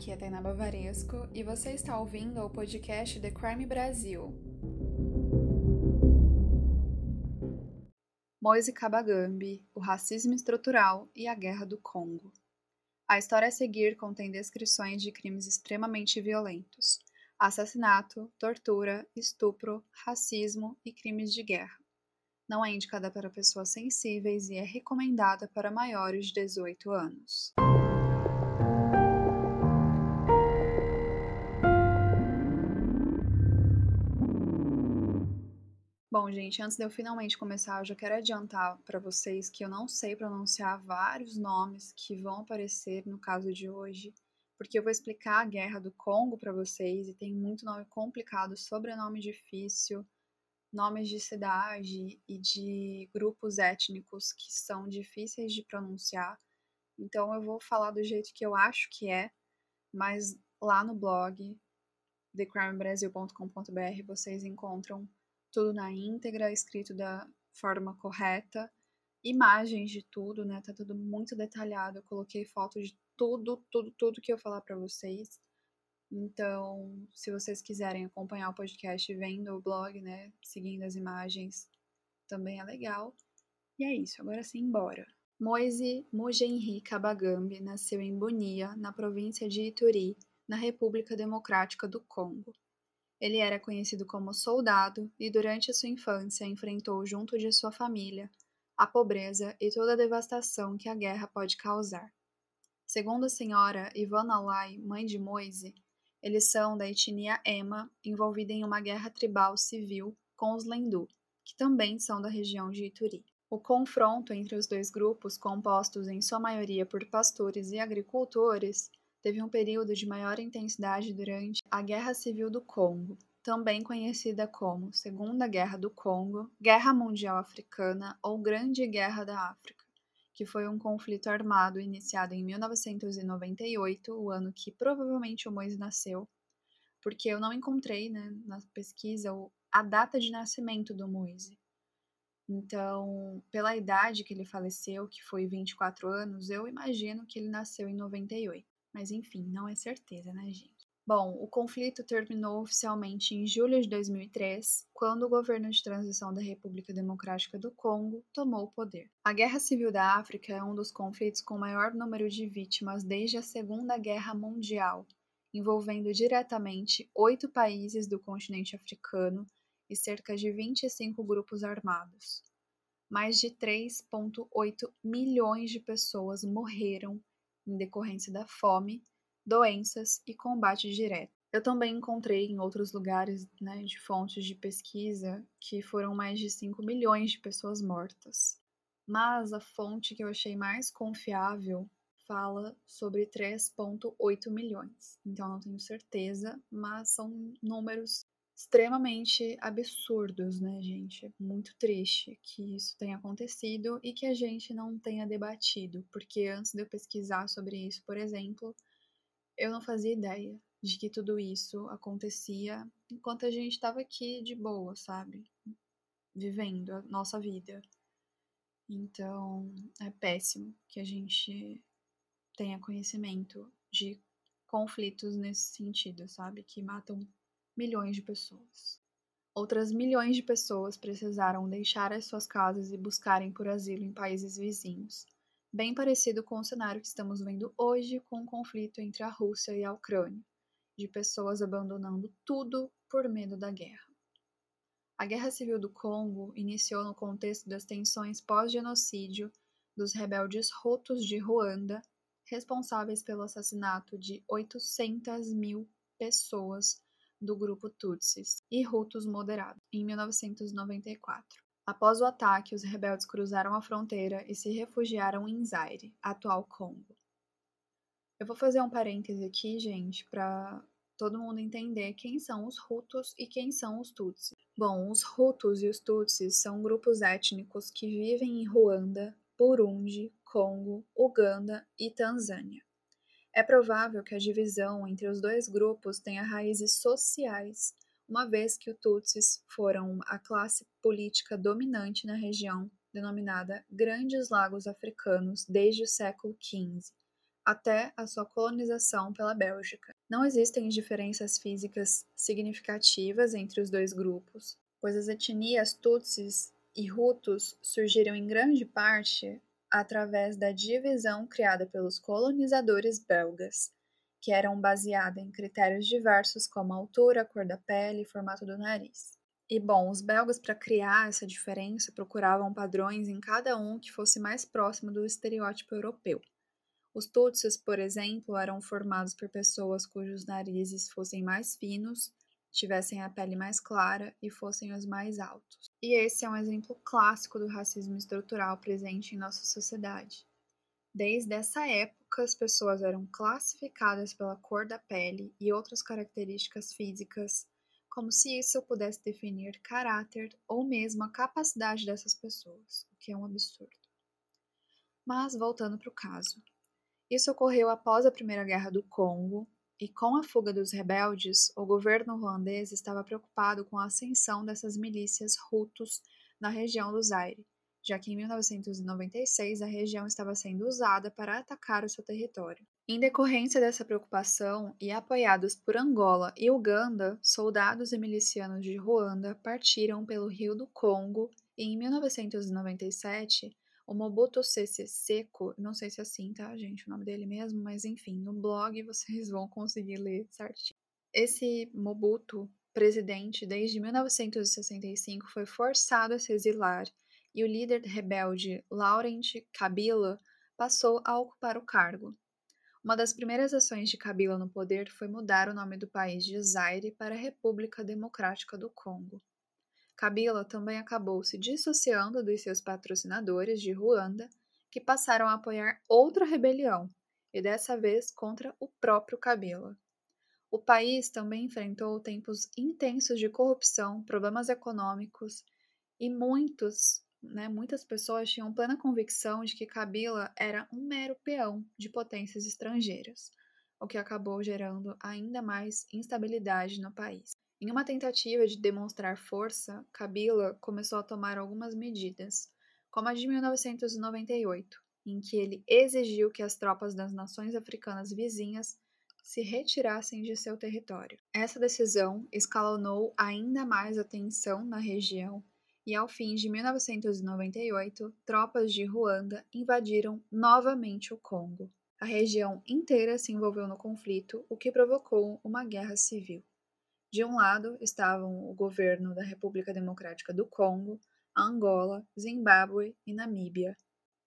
aqui é Tainá Bavaresco e você está ouvindo o podcast The Crime Brasil. Moise Kabagambi, o racismo estrutural e a guerra do Congo. A história a seguir contém descrições de crimes extremamente violentos: assassinato, tortura, estupro, racismo e crimes de guerra. Não é indicada para pessoas sensíveis e é recomendada para maiores de 18 anos. Bom, gente, antes de eu finalmente começar, eu já quero adiantar para vocês que eu não sei pronunciar vários nomes que vão aparecer no caso de hoje, porque eu vou explicar a guerra do Congo para vocês e tem muito nome complicado, sobrenome difícil, nomes de cidade e de grupos étnicos que são difíceis de pronunciar. Então eu vou falar do jeito que eu acho que é, mas lá no blog thecrimebrasil.com.br vocês encontram tudo na íntegra, escrito da forma correta, imagens de tudo, né? Tá tudo muito detalhado. Eu coloquei fotos de tudo, tudo, tudo que eu falar para vocês. Então, se vocês quiserem acompanhar o podcast vendo o blog, né, seguindo as imagens, também é legal. E é isso, agora sim, bora. Moise Mugenri Kabagambi nasceu em Bunia, na província de Ituri, na República Democrática do Congo. Ele era conhecido como soldado e durante a sua infância enfrentou junto de sua família a pobreza e toda a devastação que a guerra pode causar. Segundo a senhora Ivana Lai, mãe de Moise, eles são da etnia Ema, envolvida em uma guerra tribal civil com os Lendu, que também são da região de Ituri. O confronto entre os dois grupos, compostos em sua maioria por pastores e agricultores, teve um período de maior intensidade durante a Guerra Civil do Congo, também conhecida como Segunda Guerra do Congo, Guerra Mundial Africana ou Grande Guerra da África, que foi um conflito armado iniciado em 1998, o ano que provavelmente o Moise nasceu, porque eu não encontrei né, na pesquisa a data de nascimento do Moise. Então, pela idade que ele faleceu, que foi 24 anos, eu imagino que ele nasceu em 98. Mas enfim, não é certeza, né, gente? Bom, o conflito terminou oficialmente em julho de 2003, quando o governo de transição da República Democrática do Congo tomou o poder. A Guerra Civil da África é um dos conflitos com maior número de vítimas desde a Segunda Guerra Mundial, envolvendo diretamente oito países do continente africano e cerca de 25 grupos armados. Mais de 3,8 milhões de pessoas morreram em decorrência da fome, doenças e combate direto. Eu também encontrei em outros lugares né, de fontes de pesquisa que foram mais de 5 milhões de pessoas mortas. Mas a fonte que eu achei mais confiável fala sobre 3,8 milhões. Então não tenho certeza, mas são números extremamente absurdos, né, gente? Muito triste que isso tenha acontecido e que a gente não tenha debatido, porque antes de eu pesquisar sobre isso, por exemplo, eu não fazia ideia de que tudo isso acontecia enquanto a gente estava aqui de boa, sabe? Vivendo a nossa vida. Então, é péssimo que a gente tenha conhecimento de conflitos nesse sentido, sabe? Que matam milhões de pessoas. Outras milhões de pessoas precisaram deixar as suas casas e buscarem por asilo em países vizinhos, bem parecido com o cenário que estamos vendo hoje com o conflito entre a Rússia e a Ucrânia, de pessoas abandonando tudo por medo da guerra. A Guerra Civil do Congo iniciou no contexto das tensões pós-genocídio dos rebeldes Hutus de Ruanda, responsáveis pelo assassinato de 800 mil pessoas do grupo Tutsis e Hutus moderados, em 1994. Após o ataque, os rebeldes cruzaram a fronteira e se refugiaram em Zaire, atual Congo. Eu vou fazer um parêntese aqui, gente, para todo mundo entender quem são os Hutus e quem são os Tutsis. Bom, os Hutus e os Tutsis são grupos étnicos que vivem em Ruanda, Burundi, Congo, Uganda e Tanzânia. É provável que a divisão entre os dois grupos tenha raízes sociais, uma vez que os Tutsis foram a classe política dominante na região denominada Grandes Lagos Africanos desde o século XV, até a sua colonização pela Bélgica. Não existem diferenças físicas significativas entre os dois grupos, pois as etnias Tutsis e Hutus surgiram em grande parte através da divisão criada pelos colonizadores belgas, que eram baseada em critérios diversos como altura, cor da pele e formato do nariz. E bom, os belgas, para criar essa diferença, procuravam padrões em cada um que fosse mais próximo do estereótipo europeu. Os Tutsis, por exemplo, eram formados por pessoas cujos narizes fossem mais finos, tivessem a pele mais clara e fossem os mais altos. E esse é um exemplo clássico do racismo estrutural presente em nossa sociedade. Desde essa época, as pessoas eram classificadas pela cor da pele e outras características físicas, como se isso pudesse definir caráter ou mesmo a capacidade dessas pessoas, o que é um absurdo. Mas voltando para o caso. Isso ocorreu após a Primeira Guerra do Congo, e com a fuga dos rebeldes, o governo ruandês estava preocupado com a ascensão dessas milícias Hutus na região do Zaire, já que em 1996 a região estava sendo usada para atacar o seu território. Em decorrência dessa preocupação e apoiados por Angola e Uganda, soldados e milicianos de Ruanda partiram pelo Rio do Congo e em 1997 o Mobutu Sese Seko, não sei se é assim, tá, gente, o nome dele mesmo, mas enfim, no blog vocês vão conseguir ler certinho. Esse Mobutu, presidente desde 1965, foi forçado a se exilar e o líder rebelde Laurent Kabila passou a ocupar o cargo. Uma das primeiras ações de Kabila no poder foi mudar o nome do país de Zaire para República Democrática do Congo. Kabila também acabou se dissociando dos seus patrocinadores de Ruanda, que passaram a apoiar outra rebelião, e dessa vez contra o próprio Kabila. O país também enfrentou tempos intensos de corrupção, problemas econômicos e muitos, né, muitas pessoas tinham plena convicção de que Kabila era um mero peão de potências estrangeiras, o que acabou gerando ainda mais instabilidade no país. Em uma tentativa de demonstrar força, Kabila começou a tomar algumas medidas, como a de 1998, em que ele exigiu que as tropas das nações africanas vizinhas se retirassem de seu território. Essa decisão escalonou ainda mais a tensão na região e, ao fim de 1998, tropas de Ruanda invadiram novamente o Congo. A região inteira se envolveu no conflito, o que provocou uma guerra civil. De um lado estavam o governo da República Democrática do Congo, Angola, Zimbábue e Namíbia.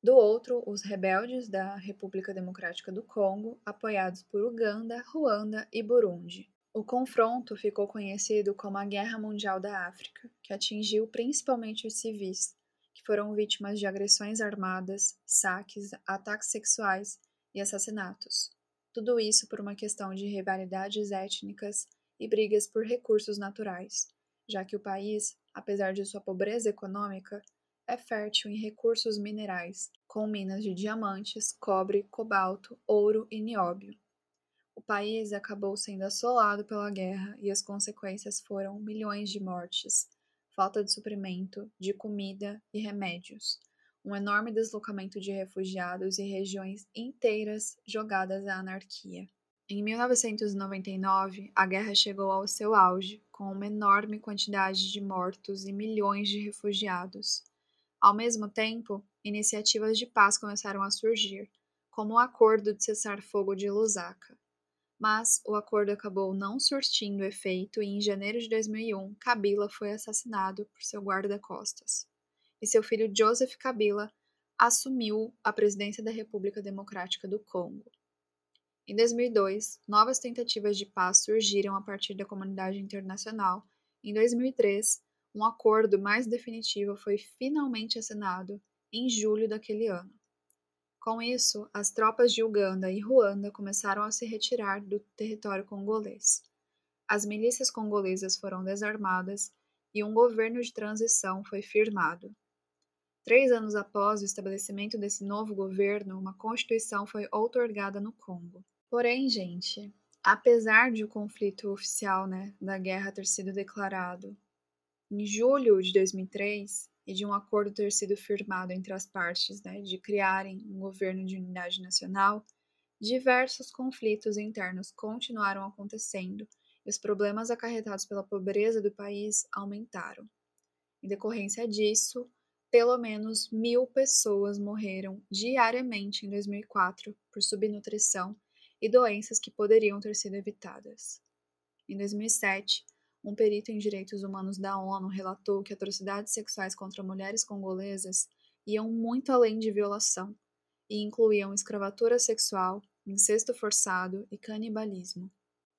Do outro, os rebeldes da República Democrática do Congo, apoiados por Uganda, Ruanda e Burundi. O confronto ficou conhecido como a Guerra Mundial da África, que atingiu principalmente os civis, que foram vítimas de agressões armadas, saques, ataques sexuais e assassinatos. Tudo isso por uma questão de rivalidades étnicas e brigas por recursos naturais, já que o país, apesar de sua pobreza econômica, é fértil em recursos minerais, com minas de diamantes, cobre, cobalto, ouro e nióbio. O país acabou sendo assolado pela guerra e as consequências foram milhões de mortes, falta de suprimento, de comida e remédios, um enorme deslocamento de refugiados e regiões inteiras jogadas à anarquia. Em 1999, a guerra chegou ao seu auge, com uma enorme quantidade de mortos e milhões de refugiados. Ao mesmo tempo, iniciativas de paz começaram a surgir, como o Acordo de Cessar-Fogo de Lusaka. Mas o acordo acabou não surtindo efeito e em janeiro de 2001, Kabila foi assassinado por seu guarda-costas. E seu filho Joseph Kabila assumiu a presidência da República Democrática do Congo. Em 2002, novas tentativas de paz surgiram a partir da comunidade internacional. Em 2003, um acordo mais definitivo foi finalmente assinado em julho daquele ano. Com isso, as tropas de Uganda e Ruanda começaram a se retirar do território congolês. As milícias congolesas foram desarmadas e um governo de transição foi firmado. Três anos após o estabelecimento desse novo governo, uma constituição foi outorgada no Congo. Porém, gente, apesar de o conflito oficial né, da guerra ter sido declarado em julho de 2003 e de um acordo ter sido firmado entre as partes né, de criarem um governo de unidade nacional, diversos conflitos internos continuaram acontecendo e os problemas acarretados pela pobreza do país aumentaram. Em decorrência disso, pelo menos mil pessoas morreram diariamente em 2004 por subnutrição e doenças que poderiam ter sido evitadas. Em 2007, um perito em direitos humanos da ONU relatou que atrocidades sexuais contra mulheres congolesas iam muito além de violação e incluíam escravatura sexual, incesto forçado e canibalismo.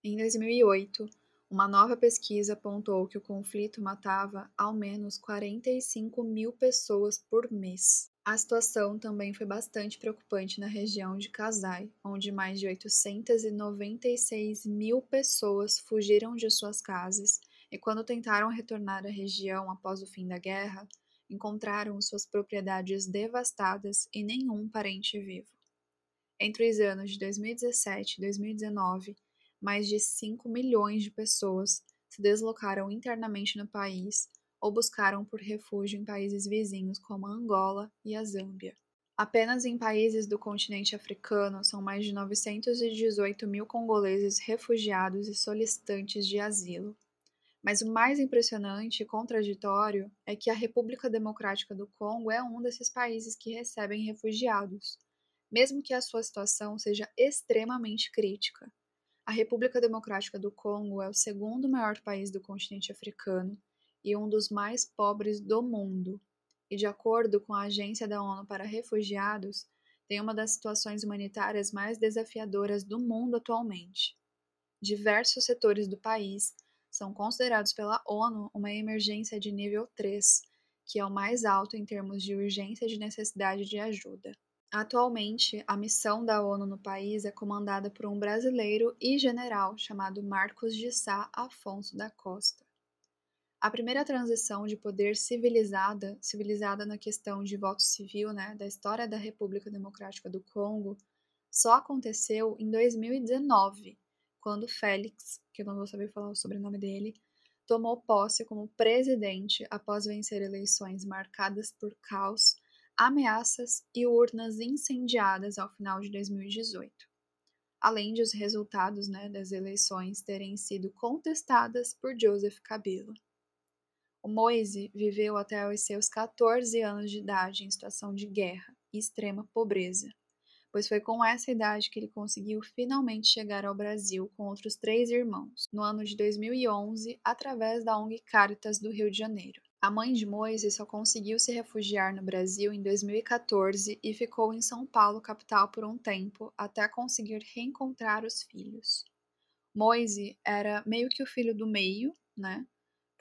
Em 2008, uma nova pesquisa apontou que o conflito matava ao menos 45 mil pessoas por mês. A situação também foi bastante preocupante na região de Kasai, onde mais de 896 mil pessoas fugiram de suas casas e, quando tentaram retornar à região após o fim da guerra, encontraram suas propriedades devastadas e nenhum parente vivo. Entre os anos de 2017 e 2019, mais de 5 milhões de pessoas se deslocaram internamente no país ou buscaram por refúgio em países vizinhos como a Angola e a Zâmbia. Apenas em países do continente africano são mais de 918 mil congoleses refugiados e solicitantes de asilo. Mas o mais impressionante e contraditório é que a República Democrática do Congo é um desses países que recebem refugiados, mesmo que a sua situação seja extremamente crítica. A República Democrática do Congo é o segundo maior país do continente africano e um dos mais pobres do mundo. E, de acordo com a Agência da ONU para Refugiados, tem uma das situações humanitárias mais desafiadoras do mundo atualmente. Diversos setores do país são considerados pela ONU uma emergência de nível 3, que é o mais alto em termos de urgência de necessidade de ajuda. Atualmente, a missão da ONU no país é comandada por um brasileiro e general chamado Marcos de Sá Afonso da Costa. A primeira transição de poder civilizada, civilizada na questão de voto civil, né, da história da República Democrática do Congo, só aconteceu em 2019, quando Félix, que eu não vou saber falar o sobrenome dele, tomou posse como presidente após vencer eleições marcadas por caos ameaças e urnas incendiadas ao final de 2018, além de os resultados né, das eleições terem sido contestadas por Joseph Kabila. O Moise viveu até os seus 14 anos de idade em situação de guerra e extrema pobreza, pois foi com essa idade que ele conseguiu finalmente chegar ao Brasil com outros três irmãos, no ano de 2011, através da ONG Caritas do Rio de Janeiro. A mãe de Moise só conseguiu se refugiar no Brasil em 2014 e ficou em São Paulo, capital, por um tempo, até conseguir reencontrar os filhos. Moise era meio que o filho do meio, né?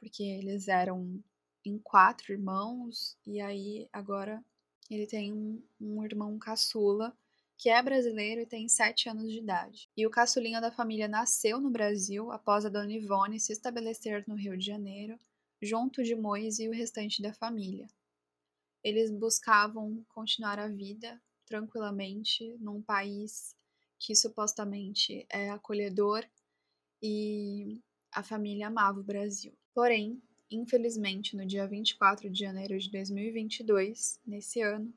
Porque eles eram em quatro irmãos, e aí agora ele tem um, um irmão caçula, que é brasileiro e tem sete anos de idade. E o caçulinha da família nasceu no Brasil após a dona Ivone se estabelecer no Rio de Janeiro junto de Moise e o restante da família. Eles buscavam continuar a vida tranquilamente num país que supostamente é acolhedor e a família amava o Brasil. Porém, infelizmente, no dia 24 de janeiro de 2022, nesse ano,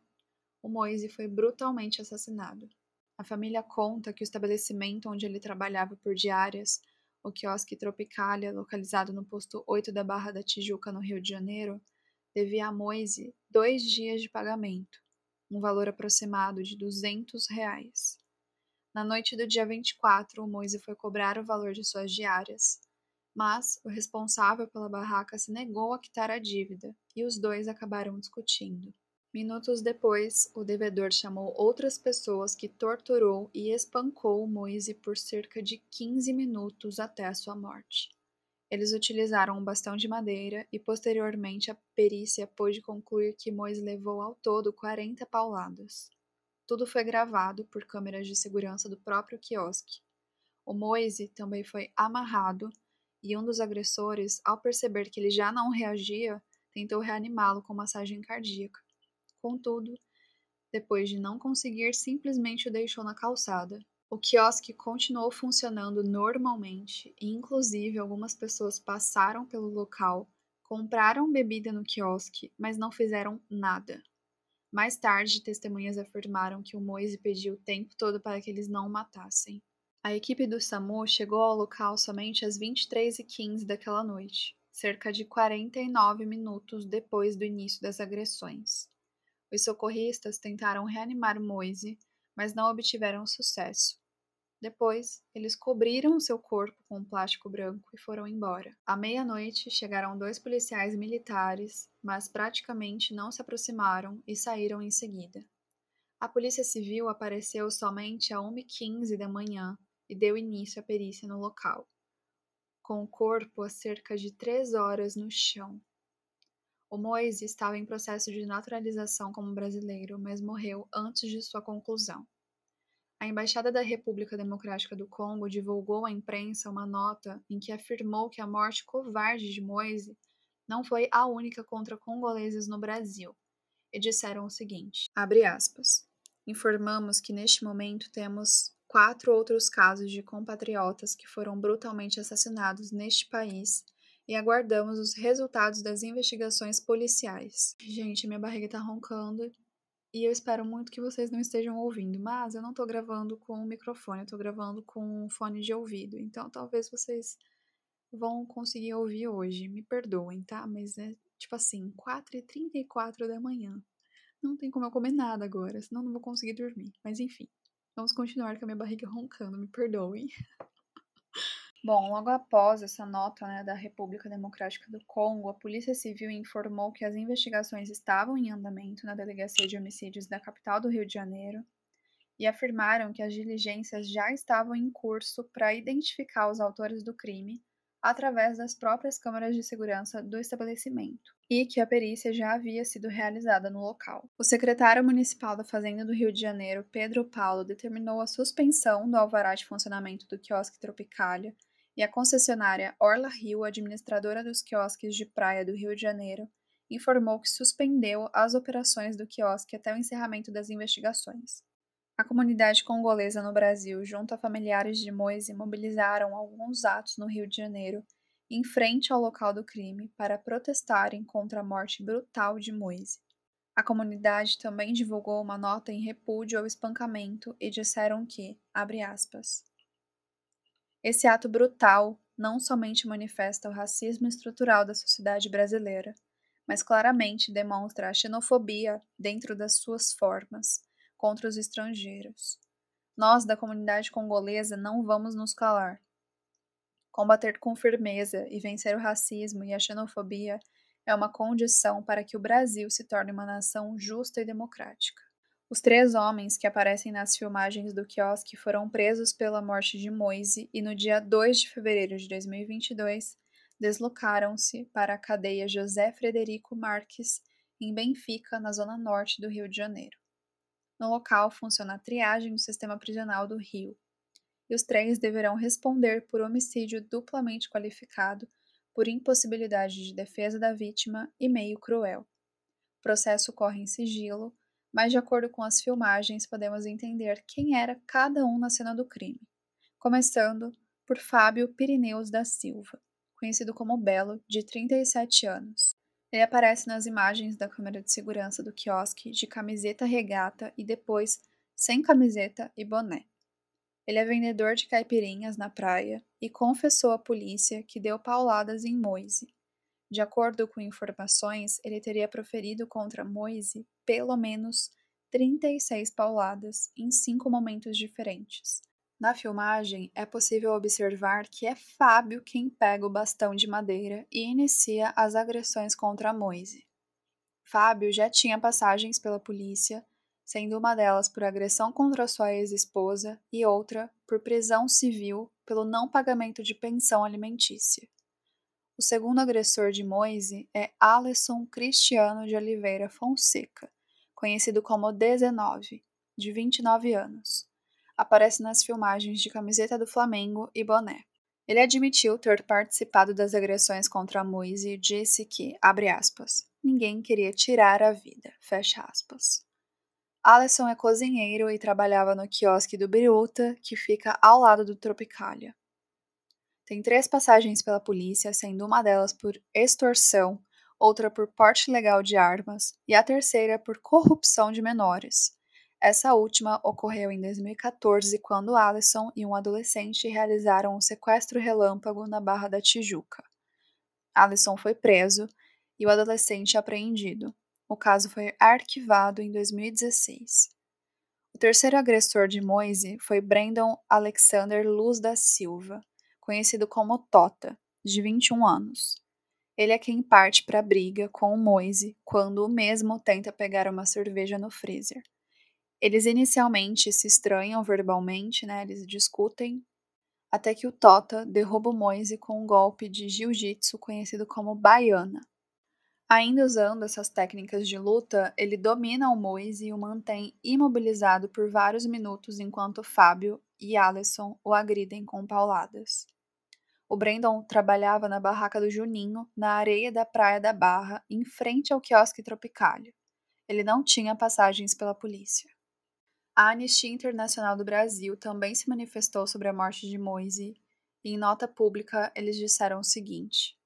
o Moise foi brutalmente assassinado. A família conta que o estabelecimento onde ele trabalhava por diárias o quiosque Tropicália, localizado no posto 8 da Barra da Tijuca, no Rio de Janeiro, devia a Moise dois dias de pagamento, um valor aproximado de 200 reais. Na noite do dia 24, o Moise foi cobrar o valor de suas diárias, mas o responsável pela barraca se negou a quitar a dívida e os dois acabaram discutindo. Minutos depois, o devedor chamou outras pessoas que torturou e espancou Moise por cerca de 15 minutos até a sua morte. Eles utilizaram um bastão de madeira e posteriormente a perícia pôde concluir que Moise levou ao todo 40 pauladas. Tudo foi gravado por câmeras de segurança do próprio quiosque. O Moise também foi amarrado e um dos agressores, ao perceber que ele já não reagia, tentou reanimá-lo com massagem cardíaca. Contudo, depois de não conseguir, simplesmente o deixou na calçada. O quiosque continuou funcionando normalmente e, inclusive, algumas pessoas passaram pelo local, compraram bebida no quiosque, mas não fizeram nada. Mais tarde, testemunhas afirmaram que o Moise pediu o tempo todo para que eles não o matassem. A equipe do SAMU chegou ao local somente às 23h15 daquela noite, cerca de 49 minutos depois do início das agressões. Os socorristas tentaram reanimar Moise, mas não obtiveram sucesso. Depois, eles cobriram seu corpo com um plástico branco e foram embora. À meia-noite, chegaram dois policiais militares, mas praticamente não se aproximaram e saíram em seguida. A Polícia Civil apareceu somente a 1h15 da manhã e deu início à perícia no local, com o corpo a cerca de três horas no chão. O Moise estava em processo de naturalização como brasileiro, mas morreu antes de sua conclusão. A Embaixada da República Democrática do Congo divulgou à imprensa uma nota em que afirmou que a morte covarde de Moise não foi a única contra congoleses no Brasil, e disseram o seguinte: aspas, Informamos que neste momento temos quatro outros casos de compatriotas que foram brutalmente assassinados neste país e aguardamos os resultados das investigações policiais. Gente, minha barriga tá roncando e eu espero muito que vocês não estejam ouvindo, mas eu não tô gravando com o microfone, eu tô gravando com um fone de ouvido. Então talvez vocês vão conseguir ouvir hoje. Me perdoem, tá? Mas é tipo assim, 4h34 da manhã. Não tem como eu comer nada agora, senão não vou conseguir dormir. Mas enfim, vamos continuar com a minha barriga roncando, me perdoem. Bom, logo após essa nota né, da República Democrática do Congo, a Polícia Civil informou que as investigações estavam em andamento na Delegacia de Homicídios da capital do Rio de Janeiro e afirmaram que as diligências já estavam em curso para identificar os autores do crime através das próprias câmeras de segurança do estabelecimento e que a perícia já havia sido realizada no local. O secretário municipal da Fazenda do Rio de Janeiro, Pedro Paulo, determinou a suspensão do alvará de funcionamento do quiosque Tropicália e a concessionária Orla Rio, administradora dos quiosques de praia do Rio de Janeiro, informou que suspendeu as operações do quiosque até o encerramento das investigações. A comunidade congolesa no Brasil, junto a familiares de Moise, mobilizaram alguns atos no Rio de Janeiro, em frente ao local do crime, para protestarem contra a morte brutal de Moise. A comunidade também divulgou uma nota em repúdio ao espancamento e disseram que, abre aspas, esse ato brutal não somente manifesta o racismo estrutural da sociedade brasileira, mas claramente demonstra a xenofobia dentro das suas formas contra os estrangeiros. Nós, da comunidade congolesa, não vamos nos calar. Combater com firmeza e vencer o racismo e a xenofobia é uma condição para que o Brasil se torne uma nação justa e democrática. Os três homens que aparecem nas filmagens do quiosque foram presos pela morte de Moise e no dia 2 de fevereiro de 2022 deslocaram-se para a cadeia José Frederico Marques, em Benfica, na zona norte do Rio de Janeiro. No local funciona a triagem do sistema prisional do Rio, e os três deverão responder por homicídio duplamente qualificado por impossibilidade de defesa da vítima e meio cruel. O processo corre em sigilo mas de acordo com as filmagens podemos entender quem era cada um na cena do crime, começando por Fábio Pirineus da Silva, conhecido como Belo, de 37 anos. Ele aparece nas imagens da câmera de segurança do quiosque de camiseta regata e depois sem camiseta e boné. Ele é vendedor de caipirinhas na praia e confessou à polícia que deu pauladas em Moise, de acordo com informações, ele teria proferido contra Moise pelo menos 36 pauladas em cinco momentos diferentes. Na filmagem, é possível observar que é Fábio quem pega o bastão de madeira e inicia as agressões contra Moise. Fábio já tinha passagens pela polícia, sendo uma delas por agressão contra sua ex-esposa e outra por prisão civil pelo não pagamento de pensão alimentícia. O segundo agressor de Moise é Alisson Cristiano de Oliveira Fonseca, conhecido como 19, de 29 anos. Aparece nas filmagens de camiseta do Flamengo e boné. Ele admitiu ter participado das agressões contra Moise e disse que, abre aspas, ninguém queria tirar a vida, fecha aspas. Alisson é cozinheiro e trabalhava no quiosque do Biruta, que fica ao lado do Tropicália. Tem três passagens pela polícia, sendo uma delas por extorsão, outra por porte legal de armas e a terceira por corrupção de menores. Essa última ocorreu em 2014, quando Alison e um adolescente realizaram um sequestro relâmpago na Barra da Tijuca. Alison foi preso e o adolescente apreendido. O caso foi arquivado em 2016. O terceiro agressor de Moise foi Brandon Alexander Luz da Silva, conhecido como Tota, de 21 anos. Ele é quem parte para a briga com o Moise quando o mesmo tenta pegar uma cerveja no freezer. Eles inicialmente se estranham verbalmente, né? Eles discutem, até que o Tota derruba o Moise com um golpe de jiu-jitsu conhecido como baiana. Ainda usando essas técnicas de luta, ele domina o Moise e o mantém imobilizado por vários minutos enquanto Fábio e Alison o agridem com pauladas. O Brandon trabalhava na barraca do Juninho, na areia da praia da Barra, em frente ao quiosque Tropicália. Ele não tinha passagens pela polícia. A Anistia Internacional do Brasil também se manifestou sobre a morte de Moise e, em nota pública, eles disseram o seguinte: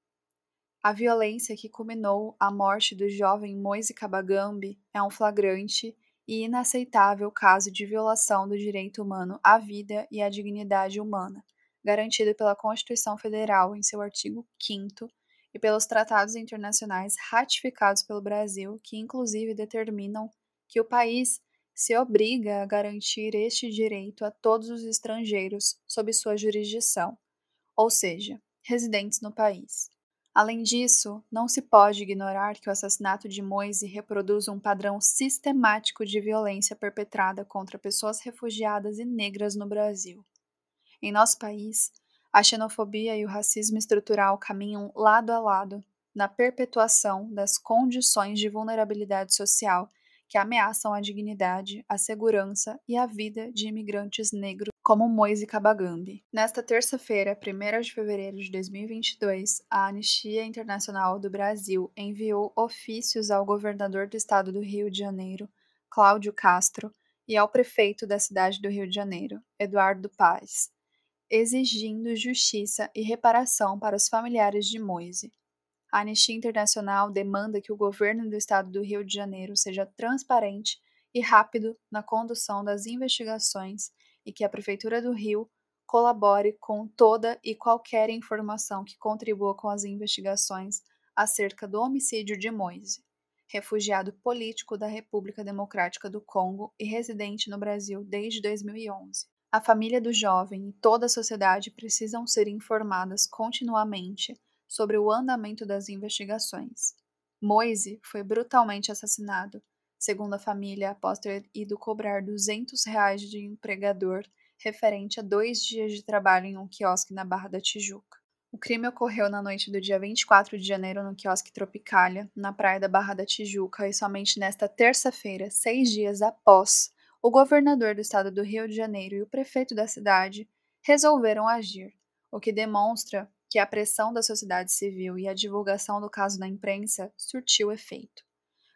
A violência que culminou a morte do jovem Moise Kabagambi é um flagrante e inaceitável caso de violação do direito humano à vida e à dignidade humana, garantido pela Constituição Federal em seu artigo 5 e pelos tratados internacionais ratificados pelo Brasil, que inclusive determinam que o país se obriga a garantir este direito a todos os estrangeiros sob sua jurisdição, ou seja, residentes no país. Além disso, não se pode ignorar que o assassinato de Moise reproduz um padrão sistemático de violência perpetrada contra pessoas refugiadas e negras no Brasil. Em nosso país, a xenofobia e o racismo estrutural caminham lado a lado na perpetuação das condições de vulnerabilidade social que ameaçam a dignidade, a segurança e a vida de imigrantes negros como Moise Kabagambi. Nesta terça-feira, 1 de fevereiro de 2022, a Anistia Internacional do Brasil enviou ofícios ao governador do estado do Rio de Janeiro, Cláudio Castro, e ao prefeito da cidade do Rio de Janeiro, Eduardo Paz, exigindo justiça e reparação para os familiares de Moise. A Anistia Internacional demanda que o governo do estado do Rio de Janeiro seja transparente e rápido na condução das investigações e que a Prefeitura do Rio colabore com toda e qualquer informação que contribua com as investigações acerca do homicídio de Moise, refugiado político da República Democrática do Congo e residente no Brasil desde 2011. A família do jovem e toda a sociedade precisam ser informadas continuamente sobre o andamento das investigações. Moise foi brutalmente assassinado, segundo a família, após ter ido cobrar 200 reais de empregador referente a dois dias de trabalho em um quiosque na Barra da Tijuca. O crime ocorreu na noite do dia 24 de janeiro no quiosque Tropicália, na praia da Barra da Tijuca, e somente nesta terça-feira, seis dias após, o governador do estado do Rio de Janeiro e o prefeito da cidade resolveram agir, o que demonstra que a pressão da sociedade civil e a divulgação do caso na imprensa surtiu efeito.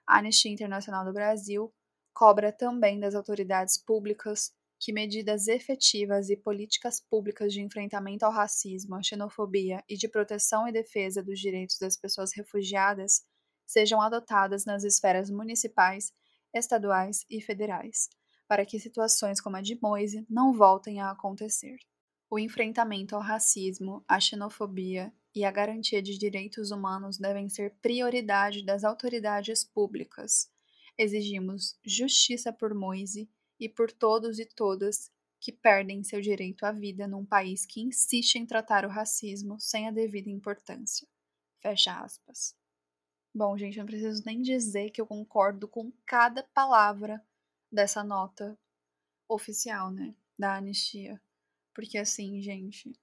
A Anistia Internacional do Brasil cobra também das autoridades públicas que medidas efetivas e políticas públicas de enfrentamento ao racismo, à xenofobia e de proteção e defesa dos direitos das pessoas refugiadas sejam adotadas nas esferas municipais, estaduais e federais, para que situações como a de Moise não voltem a acontecer. O enfrentamento ao racismo, à xenofobia e a garantia de direitos humanos devem ser prioridade das autoridades públicas. Exigimos justiça por Moise e por todos e todas que perdem seu direito à vida num país que insiste em tratar o racismo sem a devida importância. Fecha aspas. Bom, gente, não preciso nem dizer que eu concordo com cada palavra dessa nota oficial, né, da anistia. Porque assim, gente,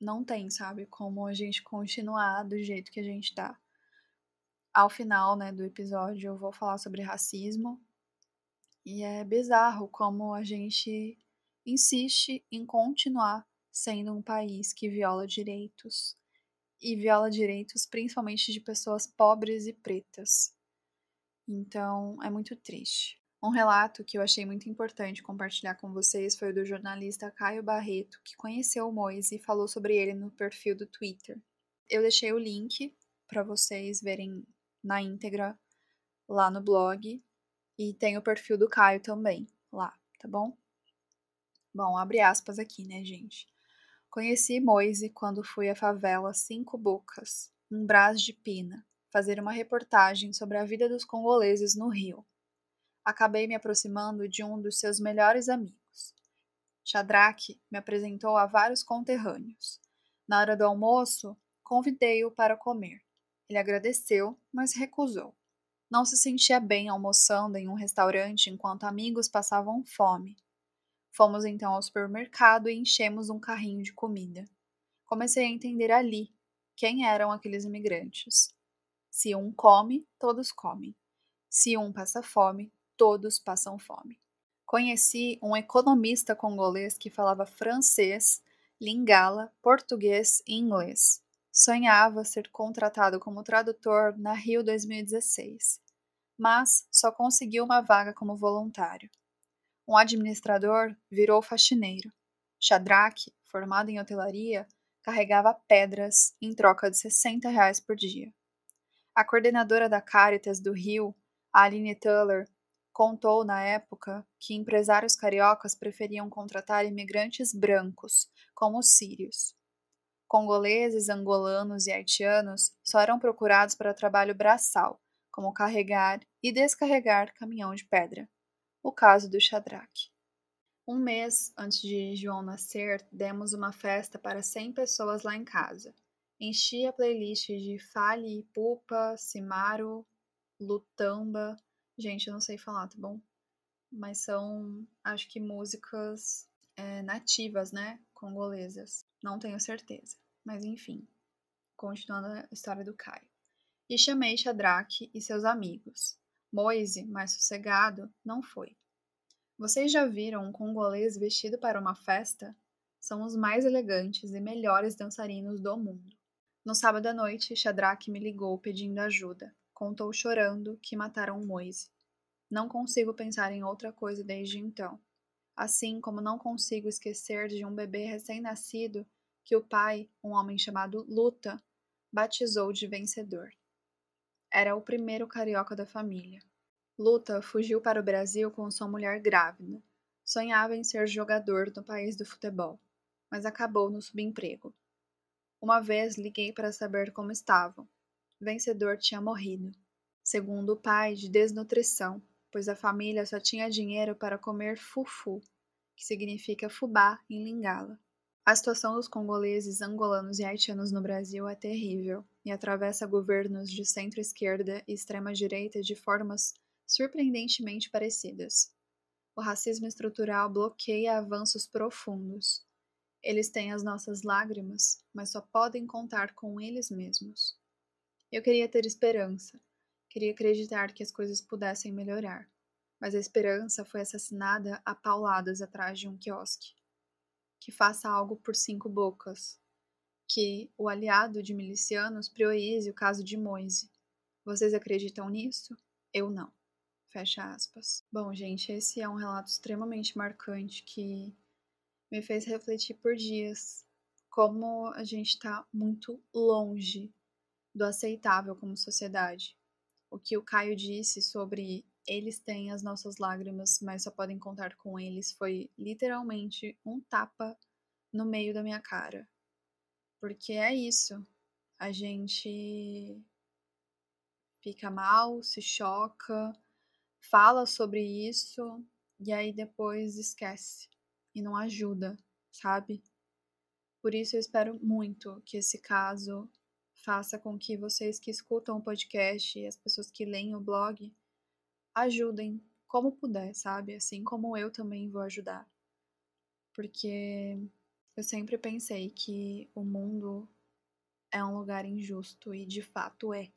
não tem, sabe, como a gente continuar do jeito que a gente tá. Ao final, né, do episódio, eu vou falar sobre racismo. E é bizarro como a gente insiste em continuar sendo um país que viola direitos e viola direitos principalmente de pessoas pobres e pretas. Então, é muito triste. Um relato que eu achei muito importante compartilhar com vocês foi o do jornalista Caio Barreto, que conheceu o Moise e falou sobre ele no perfil do Twitter. Eu deixei o link para vocês verem na íntegra lá no blog. E tem o perfil do Caio também lá, tá bom? Bom, abre aspas aqui, né, gente? Conheci Moise quando fui à favela Cinco Bocas, um Brás de Pina, fazer uma reportagem sobre a vida dos congoleses no Rio. Acabei me aproximando de um dos seus melhores amigos. Shadrach me apresentou a vários conterrâneos. Na hora do almoço, convidei-o para comer. Ele agradeceu, mas recusou. Não se sentia bem almoçando em um restaurante enquanto amigos passavam fome. Fomos então ao supermercado e enchemos um carrinho de comida. Comecei a entender ali quem eram aqueles imigrantes. Se um come, todos comem. Se um passa fome, todos passam fome. Conheci um economista congolês que falava francês, lingala, português e inglês sonhava ser contratado como tradutor na Rio 2016, mas só conseguiu uma vaga como voluntário. Um administrador virou faxineiro. Shadrach, formado em hotelaria, carregava pedras em troca de 60 reais por dia. A coordenadora da Caritas do Rio, Aline Tuller, contou na época que empresários cariocas preferiam contratar imigrantes brancos, como os sírios, Congoleses, angolanos e haitianos só eram procurados para trabalho braçal, como carregar e descarregar caminhão de pedra. O caso do Shadrach. Um mês antes de João nascer, demos uma festa para 100 pessoas lá em casa. Enchi a playlist de Fale, Pupa, Simaro, Lutamba. Gente, eu não sei falar, tá bom? Mas são, acho que músicas é, nativas, né? Congolesas. Não tenho certeza. Mas enfim, continuando a história do Caio. E chamei Shadrach e seus amigos. Moise, mais sossegado, não foi. Vocês já viram um congolês vestido para uma festa? São os mais elegantes e melhores dançarinos do mundo. No sábado à noite, Shadrach me ligou pedindo ajuda. Contou chorando que mataram Moise. Não consigo pensar em outra coisa desde então assim como não consigo esquecer de um bebê recém-nascido que o pai, um homem chamado Luta, batizou de vencedor. Era o primeiro carioca da família. Luta fugiu para o Brasil com sua mulher grávida. Sonhava em ser jogador no país do futebol, mas acabou no subemprego. Uma vez liguei para saber como estavam. Vencedor tinha morrido, segundo o pai, de desnutrição pois a família só tinha dinheiro para comer fufu, que significa fubá em Lingala. A situação dos congoleses, angolanos e haitianos no Brasil é terrível e atravessa governos de centro-esquerda e extrema-direita de formas surpreendentemente parecidas. O racismo estrutural bloqueia avanços profundos. Eles têm as nossas lágrimas, mas só podem contar com eles mesmos. Eu queria ter esperança, Queria acreditar que as coisas pudessem melhorar, mas a esperança foi assassinada a pauladas atrás de um quiosque. Que faça algo por cinco bocas. Que o aliado de milicianos priorize o caso de Moise. Vocês acreditam nisso? Eu não. Fecha aspas. Bom, gente, esse é um relato extremamente marcante que me fez refletir por dias como a gente está muito longe do aceitável como sociedade o que o Caio disse sobre eles têm as nossas lágrimas, mas só podem contar com eles foi literalmente um tapa no meio da minha cara. Porque é isso. A gente fica mal, se choca, fala sobre isso e aí depois esquece e não ajuda, sabe? Por isso eu espero muito que esse caso faça com que vocês que escutam o podcast e as pessoas que leem o blog ajudem como puder, sabe? Assim como eu também vou ajudar. Porque eu sempre pensei que o mundo é um lugar injusto e de fato é.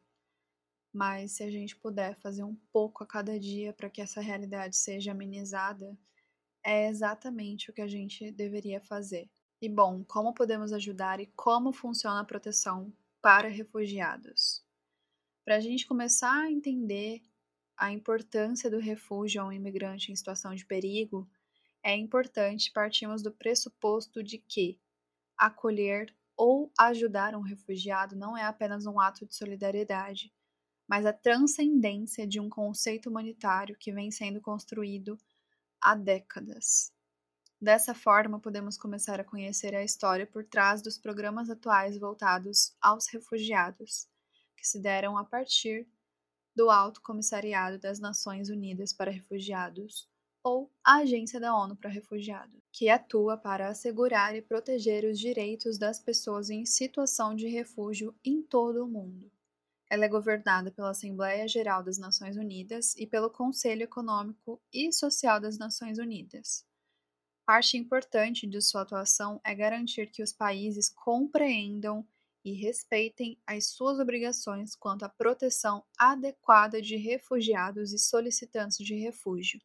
Mas se a gente puder fazer um pouco a cada dia para que essa realidade seja amenizada, é exatamente o que a gente deveria fazer. E bom, como podemos ajudar e como funciona a proteção para refugiados. Para a gente começar a entender a importância do refúgio a um imigrante em situação de perigo, é importante partirmos do pressuposto de que acolher ou ajudar um refugiado não é apenas um ato de solidariedade, mas a transcendência de um conceito humanitário que vem sendo construído há décadas. Dessa forma, podemos começar a conhecer a história por trás dos programas atuais voltados aos refugiados, que se deram a partir do Alto Comissariado das Nações Unidas para Refugiados, ou a Agência da ONU para Refugiados, que atua para assegurar e proteger os direitos das pessoas em situação de refúgio em todo o mundo. Ela é governada pela Assembleia Geral das Nações Unidas e pelo Conselho Econômico e Social das Nações Unidas. Parte importante de sua atuação é garantir que os países compreendam e respeitem as suas obrigações quanto à proteção adequada de refugiados e solicitantes de refúgio,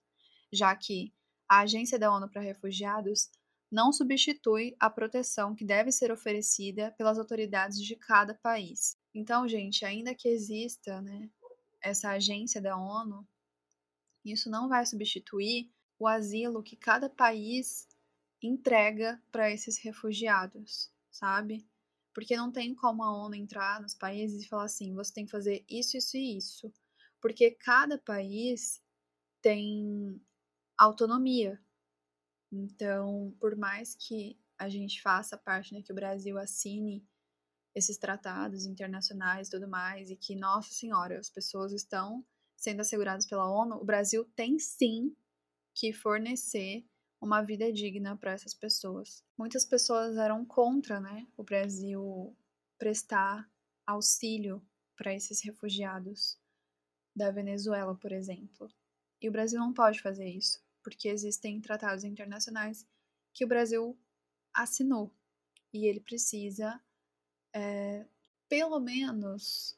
já que a Agência da ONU para Refugiados não substitui a proteção que deve ser oferecida pelas autoridades de cada país. Então, gente, ainda que exista né, essa agência da ONU, isso não vai substituir o asilo que cada país entrega para esses refugiados, sabe? Porque não tem como a ONU entrar nos países e falar assim: você tem que fazer isso, isso e isso. Porque cada país tem autonomia. Então, por mais que a gente faça parte, né, que o Brasil assine esses tratados internacionais e tudo mais, e que, nossa senhora, as pessoas estão sendo asseguradas pela ONU, o Brasil tem sim que fornecer uma vida digna para essas pessoas. Muitas pessoas eram contra, né, o Brasil prestar auxílio para esses refugiados da Venezuela, por exemplo. E o Brasil não pode fazer isso, porque existem tratados internacionais que o Brasil assinou e ele precisa, é, pelo menos,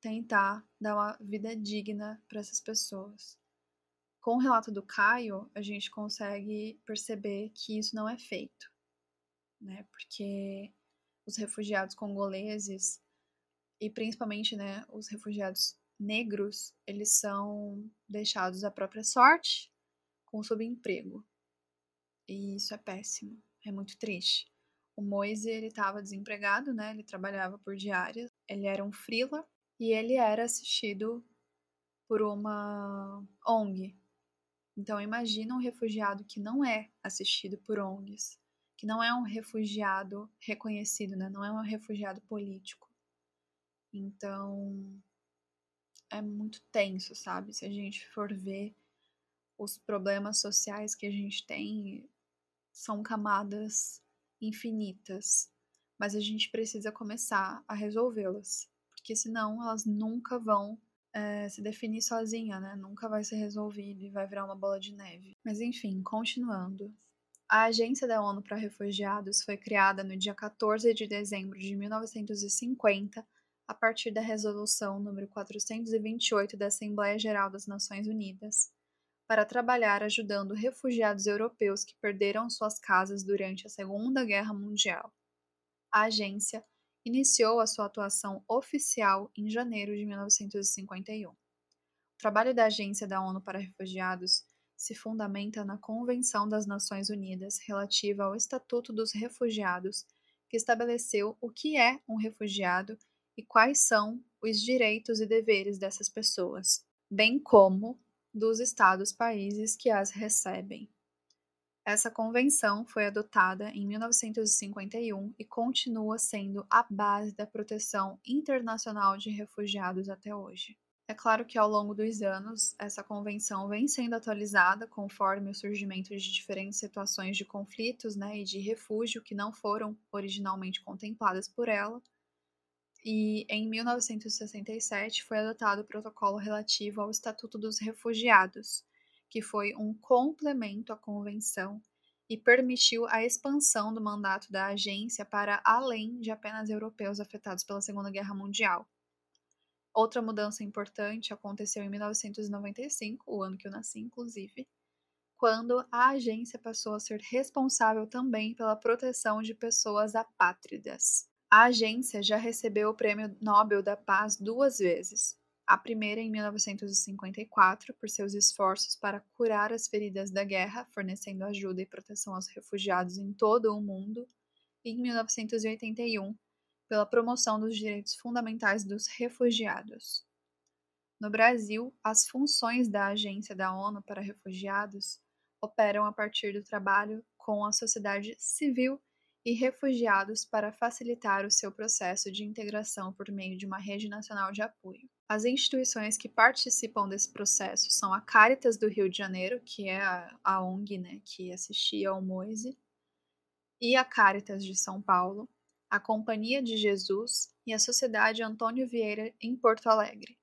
tentar dar uma vida digna para essas pessoas com o relato do Caio, a gente consegue perceber que isso não é feito, né? Porque os refugiados congoleses e principalmente, né, os refugiados negros, eles são deixados à própria sorte com subemprego. E isso é péssimo, é muito triste. O Moise, ele estava desempregado, né? Ele trabalhava por diárias, ele era um frila e ele era assistido por uma ONG, então, imagina um refugiado que não é assistido por ONGs, que não é um refugiado reconhecido, né? não é um refugiado político. Então, é muito tenso, sabe? Se a gente for ver os problemas sociais que a gente tem, são camadas infinitas, mas a gente precisa começar a resolvê-las, porque senão elas nunca vão é, se definir sozinha, né? Nunca vai ser resolvido e vai virar uma bola de neve. Mas enfim, continuando. A Agência da ONU para Refugiados foi criada no dia 14 de dezembro de 1950, a partir da Resolução número 428 da Assembleia Geral das Nações Unidas, para trabalhar ajudando refugiados europeus que perderam suas casas durante a Segunda Guerra Mundial. A agência iniciou a sua atuação oficial em janeiro de 1951. O trabalho da Agência da ONU para Refugiados se fundamenta na Convenção das Nações Unidas relativa ao Estatuto dos Refugiados, que estabeleceu o que é um refugiado e quais são os direitos e deveres dessas pessoas, bem como dos Estados-países que as recebem. Essa convenção foi adotada em 1951 e continua sendo a base da proteção internacional de refugiados até hoje. É claro que ao longo dos anos, essa convenção vem sendo atualizada conforme o surgimento de diferentes situações de conflitos né, e de refúgio que não foram originalmente contempladas por ela. E em 1967 foi adotado o protocolo relativo ao Estatuto dos Refugiados, que foi um complemento à convenção e permitiu a expansão do mandato da agência para além de apenas europeus afetados pela Segunda Guerra Mundial. Outra mudança importante aconteceu em 1995, o ano que eu nasci, inclusive, quando a agência passou a ser responsável também pela proteção de pessoas apátridas. A agência já recebeu o Prêmio Nobel da Paz duas vezes, a primeira em 1954 por seus esforços para curar as feridas da guerra, fornecendo ajuda e proteção aos refugiados em todo o mundo, e em 1981 pela promoção dos direitos fundamentais dos refugiados. No Brasil, as funções da Agência da ONU para Refugiados operam a partir do trabalho com a sociedade civil e refugiados para facilitar o seu processo de integração por meio de uma rede nacional de apoio. As instituições que participam desse processo são a Caritas do Rio de Janeiro, que é a, a ONG né, que assistia ao Moise, e a Caritas de São Paulo, a Companhia de Jesus e a Sociedade Antônio Vieira em Porto Alegre.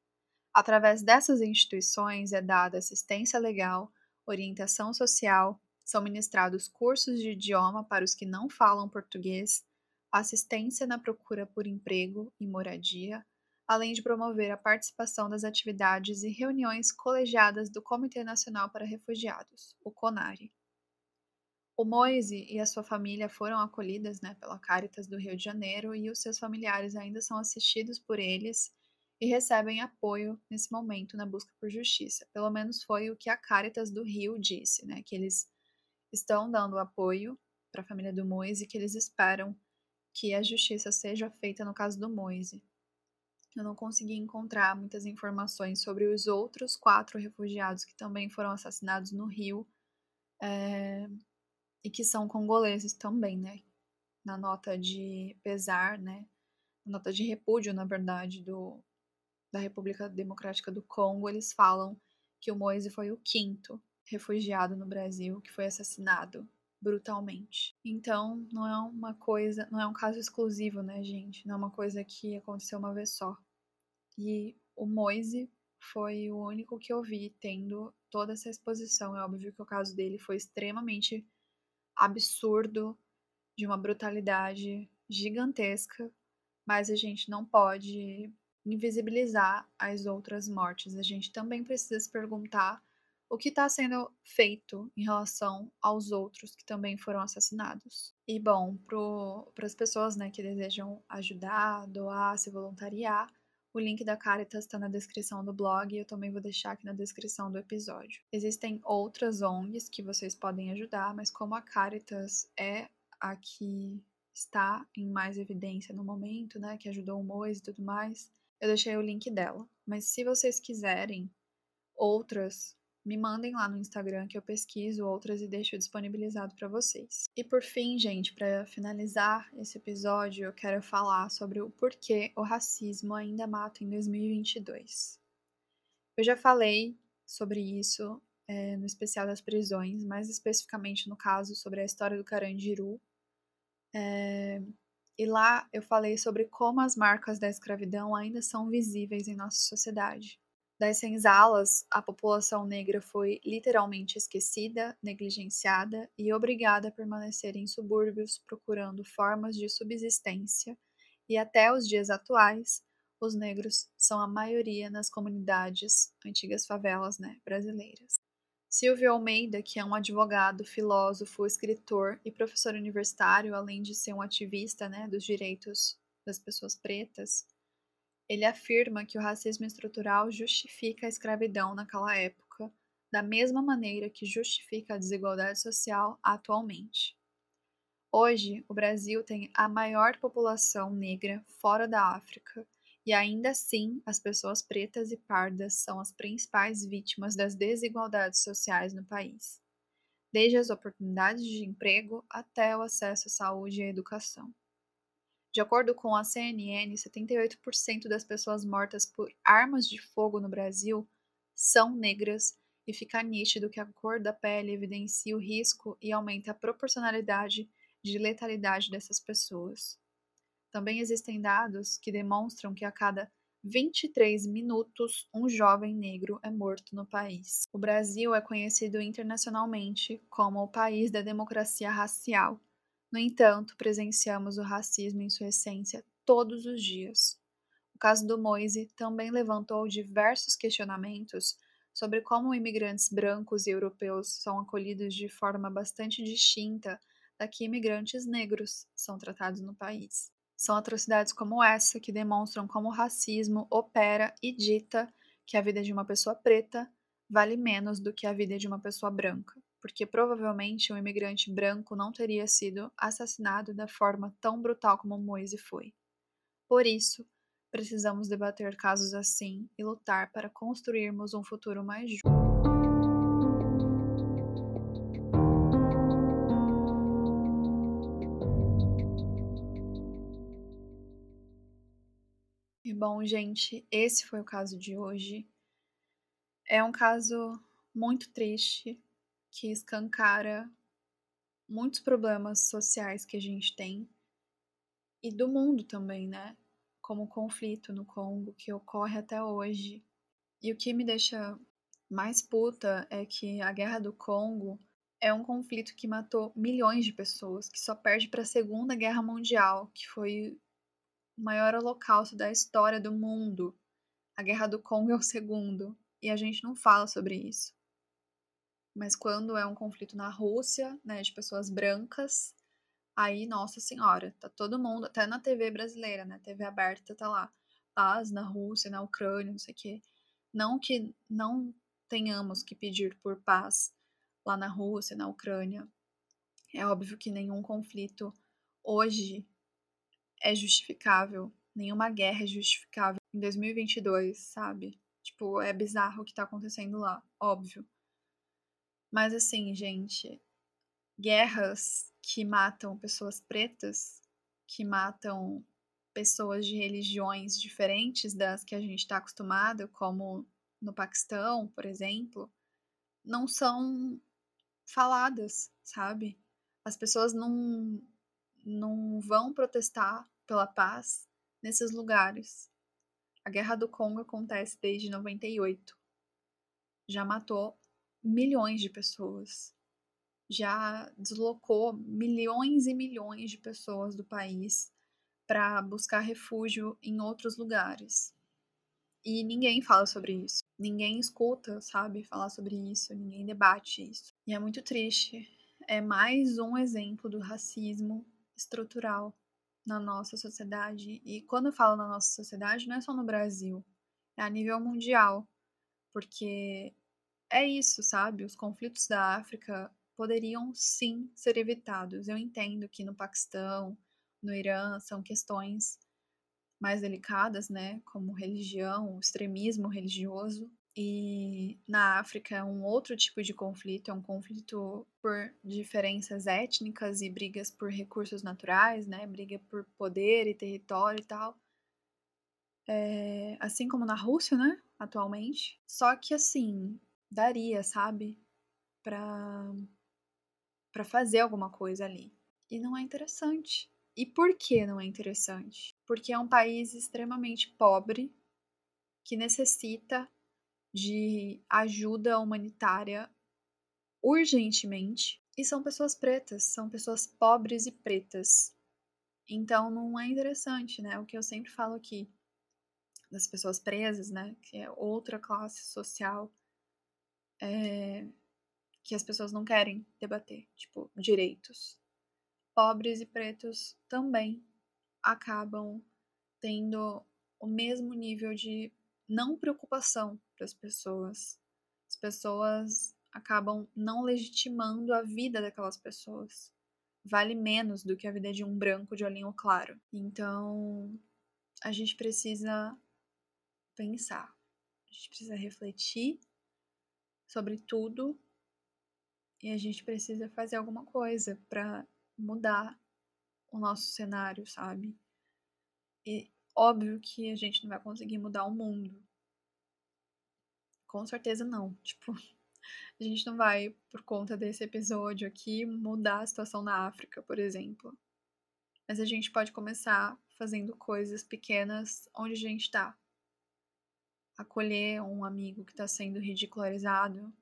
Através dessas instituições é dada assistência legal, orientação social, são ministrados cursos de idioma para os que não falam português, assistência na procura por emprego e moradia, além de promover a participação das atividades e reuniões colegiadas do Comitê Nacional para Refugiados, o CONARE. O Moise e a sua família foram acolhidas né, pela Caritas do Rio de Janeiro e os seus familiares ainda são assistidos por eles e recebem apoio nesse momento na busca por justiça. Pelo menos foi o que a Caritas do Rio disse, né, que eles estão dando apoio para a família do Moise que eles esperam que a justiça seja feita no caso do Moise. Eu não consegui encontrar muitas informações sobre os outros quatro refugiados que também foram assassinados no Rio é, e que são congoleses também, né? Na nota de pesar, né? Nota de repúdio, na verdade, do, da República Democrática do Congo, eles falam que o Moise foi o quinto refugiado no Brasil que foi assassinado brutalmente. Então, não é uma coisa, não é um caso exclusivo, né, gente? Não é uma coisa que aconteceu uma vez só. E o Moise foi o único que eu vi tendo toda essa exposição. É óbvio que o caso dele foi extremamente absurdo, de uma brutalidade gigantesca, mas a gente não pode invisibilizar as outras mortes. A gente também precisa se perguntar o que está sendo feito em relação aos outros que também foram assassinados. E bom, para as pessoas né, que desejam ajudar, doar, se voluntariar, o link da Caritas está na descrição do blog e eu também vou deixar aqui na descrição do episódio. Existem outras ONGs que vocês podem ajudar, mas como a Caritas é a que está em mais evidência no momento, né, que ajudou o Mois e tudo mais, eu deixei o link dela. Mas se vocês quiserem outras me mandem lá no Instagram que eu pesquiso outras e deixo disponibilizado para vocês. E por fim, gente, para finalizar esse episódio, eu quero falar sobre o porquê o racismo ainda mata em 2022. Eu já falei sobre isso é, no especial das prisões, mais especificamente no caso sobre a história do Carandiru. É, e lá eu falei sobre como as marcas da escravidão ainda são visíveis em nossa sociedade. Das senzalas, a população negra foi literalmente esquecida, negligenciada e obrigada a permanecer em subúrbios procurando formas de subsistência, e até os dias atuais, os negros são a maioria nas comunidades, antigas favelas né, brasileiras. Silvio Almeida, que é um advogado, filósofo, escritor e professor universitário, além de ser um ativista né, dos direitos das pessoas pretas, ele afirma que o racismo estrutural justifica a escravidão naquela época, da mesma maneira que justifica a desigualdade social atualmente. Hoje, o Brasil tem a maior população negra fora da África, e ainda assim as pessoas pretas e pardas são as principais vítimas das desigualdades sociais no país, desde as oportunidades de emprego até o acesso à saúde e à educação. De acordo com a CNN, 78% das pessoas mortas por armas de fogo no Brasil são negras e fica nítido que a cor da pele evidencia o risco e aumenta a proporcionalidade de letalidade dessas pessoas. Também existem dados que demonstram que a cada 23 minutos um jovem negro é morto no país. O Brasil é conhecido internacionalmente como o país da democracia racial no entanto, presenciamos o racismo em sua essência todos os dias. O caso do Moise também levantou diversos questionamentos sobre como imigrantes brancos e europeus são acolhidos de forma bastante distinta da que imigrantes negros são tratados no país. São atrocidades como essa que demonstram como o racismo opera e dita que a vida de uma pessoa preta vale menos do que a vida de uma pessoa branca porque provavelmente um imigrante branco não teria sido assassinado da forma tão brutal como Moise foi. Por isso, precisamos debater casos assim e lutar para construirmos um futuro mais justo. E bom, gente, esse foi o caso de hoje. É um caso muito triste que escancara muitos problemas sociais que a gente tem e do mundo também, né? Como o conflito no Congo que ocorre até hoje. E o que me deixa mais puta é que a Guerra do Congo é um conflito que matou milhões de pessoas, que só perde para a Segunda Guerra Mundial, que foi o maior holocausto da história do mundo. A Guerra do Congo é o segundo, e a gente não fala sobre isso. Mas quando é um conflito na Rússia, né, de pessoas brancas, aí, nossa senhora, tá todo mundo, até na TV brasileira, né, TV aberta, tá lá, paz na Rússia, na Ucrânia, não sei o quê. Não que não tenhamos que pedir por paz lá na Rússia, na Ucrânia. É óbvio que nenhum conflito hoje é justificável, nenhuma guerra é justificável em 2022, sabe? Tipo, é bizarro o que tá acontecendo lá, óbvio. Mas assim, gente, guerras que matam pessoas pretas, que matam pessoas de religiões diferentes das que a gente está acostumado, como no Paquistão, por exemplo, não são faladas, sabe? As pessoas não, não vão protestar pela paz nesses lugares. A Guerra do Congo acontece desde 98. Já matou milhões de pessoas. Já deslocou milhões e milhões de pessoas do país para buscar refúgio em outros lugares. E ninguém fala sobre isso. Ninguém escuta, sabe, falar sobre isso, ninguém debate isso. E é muito triste. É mais um exemplo do racismo estrutural na nossa sociedade. E quando eu falo na nossa sociedade, não é só no Brasil, é a nível mundial. Porque é isso, sabe? Os conflitos da África poderiam sim ser evitados. Eu entendo que no Paquistão, no Irã, são questões mais delicadas, né? Como religião, extremismo religioso. E na África é um outro tipo de conflito, é um conflito por diferenças étnicas e brigas por recursos naturais, né? Briga por poder e território e tal. É, assim como na Rússia, né? Atualmente. Só que assim, daria, sabe? Pra, pra fazer alguma coisa ali. E não é interessante. E por que não é interessante? Porque é um país extremamente pobre que necessita de ajuda humanitária urgentemente. E são pessoas pretas, são pessoas pobres e pretas. Então não é interessante, né? O que eu sempre falo aqui das pessoas presas, né? Que é outra classe social é, que as pessoas não querem debater, tipo, direitos. Pobres e pretos também acabam tendo o mesmo nível de não preocupação das pessoas. As pessoas acabam não legitimando a vida daquelas pessoas. Vale menos do que a vida de um branco de olhinho claro. Então, a gente precisa pensar, a gente precisa refletir sobre tudo e a gente precisa fazer alguma coisa para mudar o nosso cenário, sabe? E óbvio que a gente não vai conseguir mudar o mundo. Com certeza não. Tipo, a gente não vai, por conta desse episódio aqui, mudar a situação na África, por exemplo. Mas a gente pode começar fazendo coisas pequenas onde a gente está acolher um amigo que está sendo ridicularizado,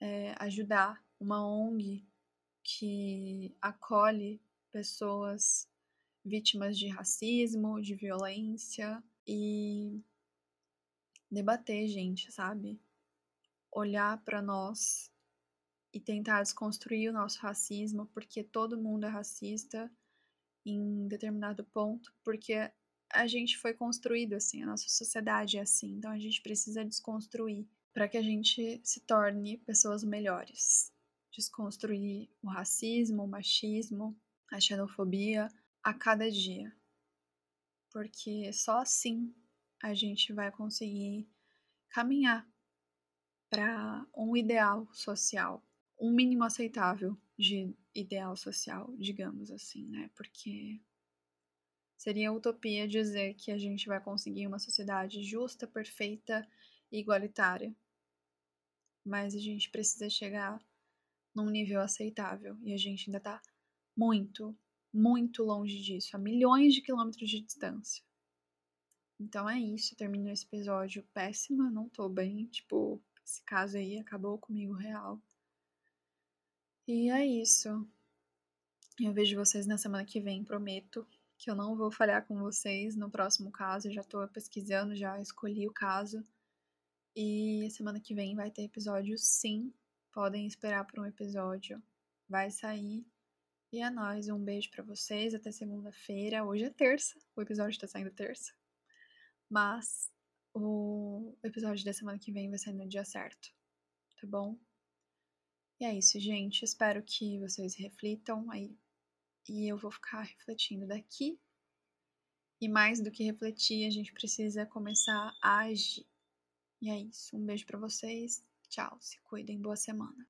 é, ajudar uma ONG que acolhe pessoas vítimas de racismo, de violência e debater, gente, sabe? Olhar para nós e tentar desconstruir o nosso racismo, porque todo mundo é racista em determinado ponto, porque a gente foi construído assim, a nossa sociedade é assim, então a gente precisa desconstruir para que a gente se torne pessoas melhores. desconstruir o racismo, o machismo, a xenofobia a cada dia. Porque só assim a gente vai conseguir caminhar para um ideal social, um mínimo aceitável de ideal social, digamos assim, né? Porque seria utopia dizer que a gente vai conseguir uma sociedade justa, perfeita e igualitária. Mas a gente precisa chegar num nível aceitável e a gente ainda tá muito, muito longe disso, a milhões de quilômetros de distância. Então é isso, termino esse episódio péssima, não tô bem, tipo, esse caso aí acabou comigo real. E é isso. Eu vejo vocês na semana que vem, prometo que eu não vou falhar com vocês no próximo caso. Eu já tô pesquisando, já escolhi o caso. E semana que vem vai ter episódio sim. Podem esperar por um episódio. Vai sair. E é nóis. Um beijo para vocês. Até segunda-feira. Hoje é terça. O episódio tá saindo terça. Mas o episódio da semana que vem vai sair no dia certo, tá bom? E é isso, gente. Espero que vocês reflitam aí. E eu vou ficar refletindo daqui. E mais do que refletir, a gente precisa começar a agir. E é isso. Um beijo para vocês. Tchau. Se cuidem. Boa semana.